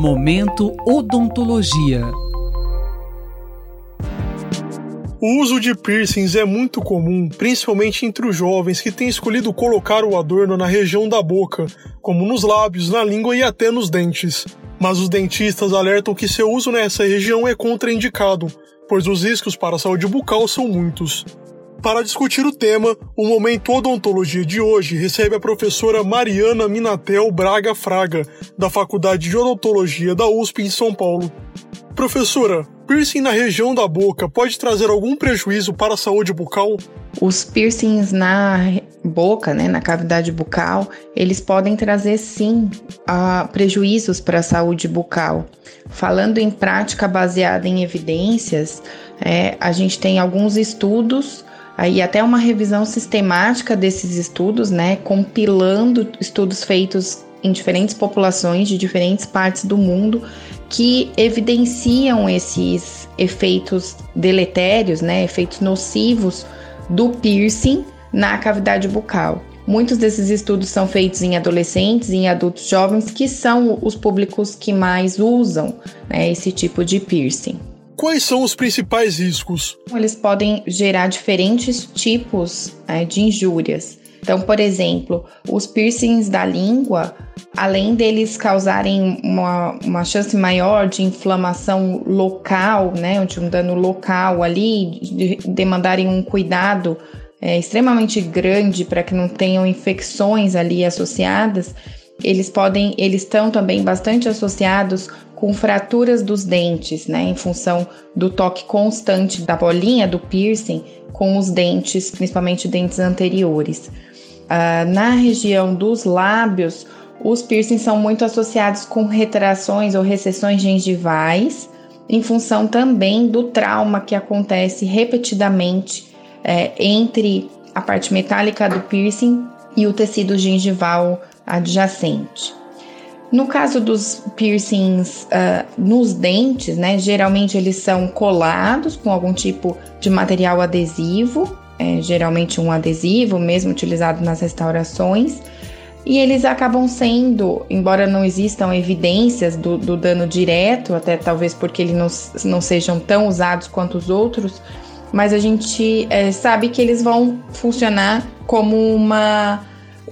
Momento Odontologia. O uso de piercings é muito comum, principalmente entre os jovens que têm escolhido colocar o adorno na região da boca, como nos lábios, na língua e até nos dentes. Mas os dentistas alertam que seu uso nessa região é contraindicado, pois os riscos para a saúde bucal são muitos. Para discutir o tema, o Momento Odontologia de hoje recebe a professora Mariana Minatel Braga Fraga, da Faculdade de Odontologia da USP em São Paulo. Professora, piercing na região da boca pode trazer algum prejuízo para a saúde bucal? Os piercings na boca, né, na cavidade bucal, eles podem trazer sim uh, prejuízos para a saúde bucal. Falando em prática baseada em evidências, é, a gente tem alguns estudos aí até uma revisão sistemática desses estudos, né, compilando estudos feitos em diferentes populações de diferentes partes do mundo que evidenciam esses efeitos deletérios, né, efeitos nocivos do piercing na cavidade bucal. Muitos desses estudos são feitos em adolescentes e em adultos jovens, que são os públicos que mais usam né, esse tipo de piercing. Quais são os principais riscos? Eles podem gerar diferentes tipos é, de injúrias. Então, por exemplo, os piercings da língua, além deles causarem uma, uma chance maior de inflamação local, né, de um dano local ali, de demandarem um cuidado é, extremamente grande para que não tenham infecções ali associadas, eles podem, eles estão também bastante associados com fraturas dos dentes, né, em função do toque constante da bolinha do piercing com os dentes, principalmente dentes anteriores. Uh, na região dos lábios, os piercings são muito associados com retrações ou recessões gengivais, em função também do trauma que acontece repetidamente é, entre a parte metálica do piercing e o tecido gengival adjacente. No caso dos piercings uh, nos dentes, né, geralmente eles são colados com algum tipo de material adesivo, é, geralmente um adesivo, mesmo utilizado nas restaurações, e eles acabam sendo, embora não existam evidências do, do dano direto, até talvez porque eles não, não sejam tão usados quanto os outros, mas a gente é, sabe que eles vão funcionar como uma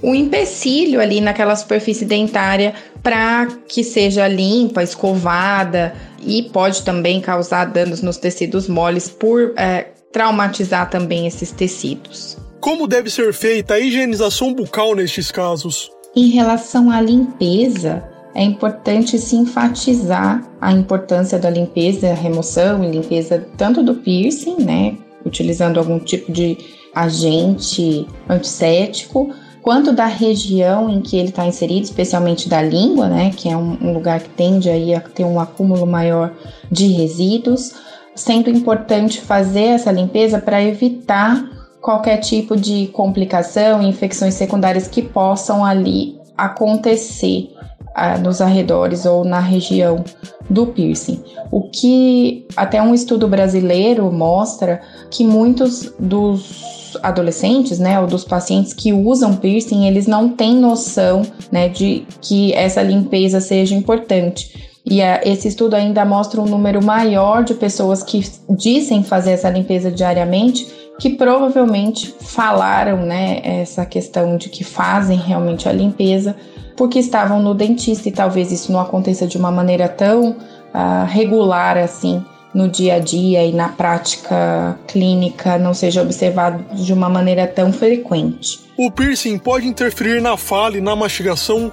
um empecilho ali naquela superfície dentária para que seja limpa, escovada e pode também causar danos nos tecidos moles por é, traumatizar também esses tecidos. Como deve ser feita a higienização bucal nestes casos? Em relação à limpeza, é importante se enfatizar a importância da limpeza, remoção e limpeza tanto do piercing, né, utilizando algum tipo de agente antisséptico, quanto da região em que ele está inserido, especialmente da língua, né, que é um, um lugar que tende aí a ter um acúmulo maior de resíduos, sendo importante fazer essa limpeza para evitar qualquer tipo de complicação infecções secundárias que possam ali acontecer ah, nos arredores ou na região do piercing. O que até um estudo brasileiro mostra que muitos dos adolescentes, né, ou dos pacientes que usam piercing, eles não têm noção, né, de que essa limpeza seja importante. E a, esse estudo ainda mostra um número maior de pessoas que dizem fazer essa limpeza diariamente, que provavelmente falaram, né, essa questão de que fazem realmente a limpeza, porque estavam no dentista e talvez isso não aconteça de uma maneira tão uh, regular assim no dia a dia e na prática clínica não seja observado de uma maneira tão frequente. O piercing pode interferir na fala e na mastigação?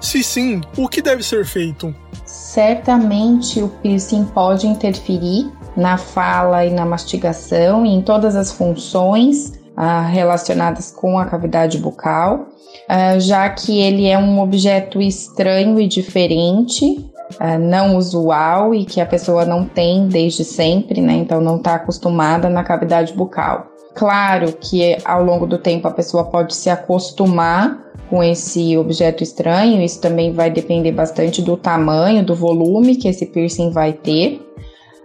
Se sim, o que deve ser feito? Certamente o piercing pode interferir na fala e na mastigação e em todas as funções ah, relacionadas com a cavidade bucal, ah, já que ele é um objeto estranho e diferente uh, não usual e que a pessoa não tem desde sempre, né? Então não está acostumada na cavidade bucal. Claro que ao longo do tempo a pessoa pode se acostumar com esse objeto estranho, isso também vai depender bastante do tamanho, do volume que esse piercing vai ter,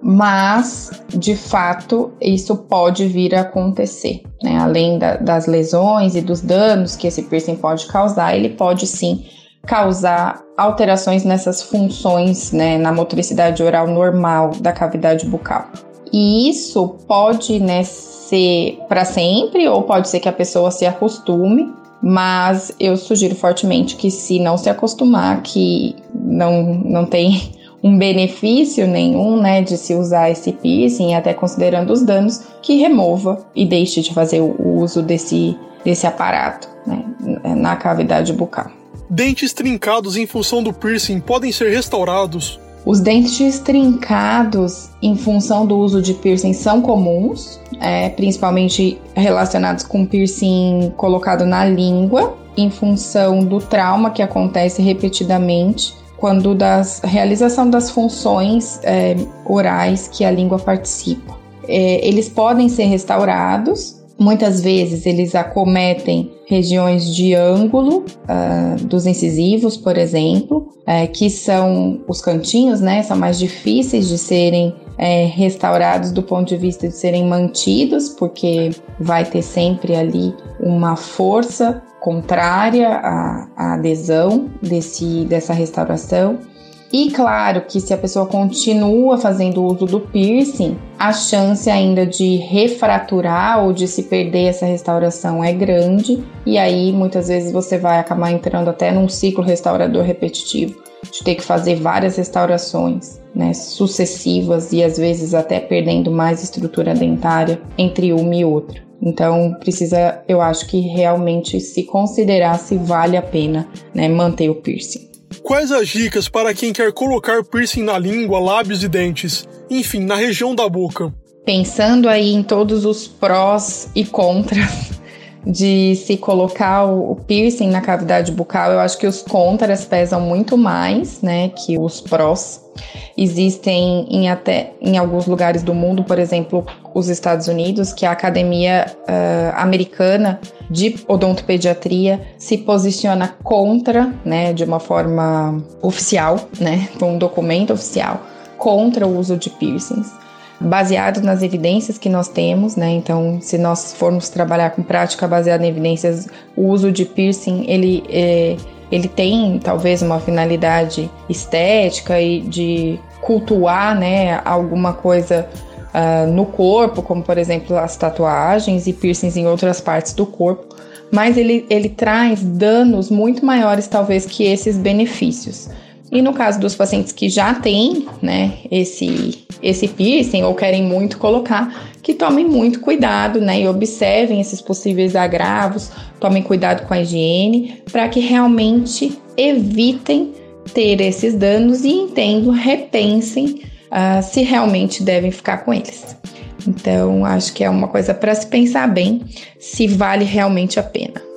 mas de fato isso pode vir a acontecer, né? Além da, das lesões e dos danos que esse piercing pode causar, ele pode sim causar alterações nessas funções, né, na motricidade oral normal da cavidade bucal. E isso pode né, ser para sempre ou pode ser que a pessoa se acostume, mas eu sugiro fortemente que se não se acostumar, que não, não tem um benefício nenhum, né, de se usar esse piercing, até considerando os danos, que remova e deixe de fazer o uso desse, desse aparato né, na cavidade bucal. Dentes trincados em função do piercing podem ser restaurados? Os dentes trincados em função do uso de piercing são comuns, é, principalmente relacionados com piercing colocado na língua, em função do trauma que acontece repetidamente quando da realização das funções é, orais que a língua participa. É, eles podem ser restaurados, muitas vezes eles acometem regiões de ângulo uh, dos incisivos, por exemplo, é, que são os cantinhos, né? São mais difíceis de serem é, restaurados do ponto de vista de serem mantidos, porque vai ter sempre ali uma força contrária à, à adesão desse, dessa restauração. E claro que se a pessoa continua fazendo uso do piercing, a chance ainda de refraturar ou de se perder essa restauração é grande, e aí muitas vezes você vai acabar entrando até num ciclo restaurador repetitivo, de ter que fazer várias restaurações né, sucessivas e às vezes até perdendo mais estrutura dentária entre uma e outra. Então precisa, eu acho que realmente se considerar se vale a pena né, manter o piercing. Quais as dicas para quem quer colocar piercing na língua, lábios e dentes? Enfim, na região da boca. Pensando aí em todos os prós e contras de se colocar o piercing na cavidade bucal, eu acho que os contras pesam muito mais, né, que os prós. Existem em até em alguns lugares do mundo, por exemplo, os Estados Unidos, que a Academia uh, Americana de Odontopediatria se posiciona contra, né, de uma forma oficial, né, com um documento oficial, contra o uso de piercings baseado nas evidências que nós temos, né? Então, se nós formos trabalhar com prática baseada em evidências, o uso de piercing, ele é, ele tem talvez uma finalidade estética e de cultuar, né, alguma coisa uh, no corpo, como por exemplo as tatuagens e piercings em outras partes do corpo, mas ele, ele traz danos muito maiores talvez que esses benefícios. E no caso dos pacientes que já têm, né, esse, esse piercing ou querem muito colocar, que tomem muito cuidado, né, e observem esses possíveis agravos, tomem cuidado com a higiene, para que realmente evitem ter esses danos e entendam, repensem uh, se realmente devem ficar com eles. Então, acho que é uma coisa para se pensar bem se vale realmente a pena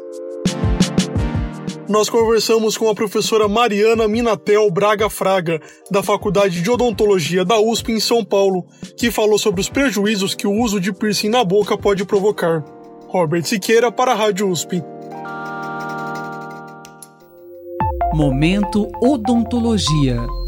nós conversamos com a professora Mariana Minatel Braga Fraga, da Faculdade de Odontologia da USP em São Paulo, que falou sobre os prejuízos que o uso de piercing na boca pode provocar. Robert Siqueira para a Rádio USP. Momento Odontologia.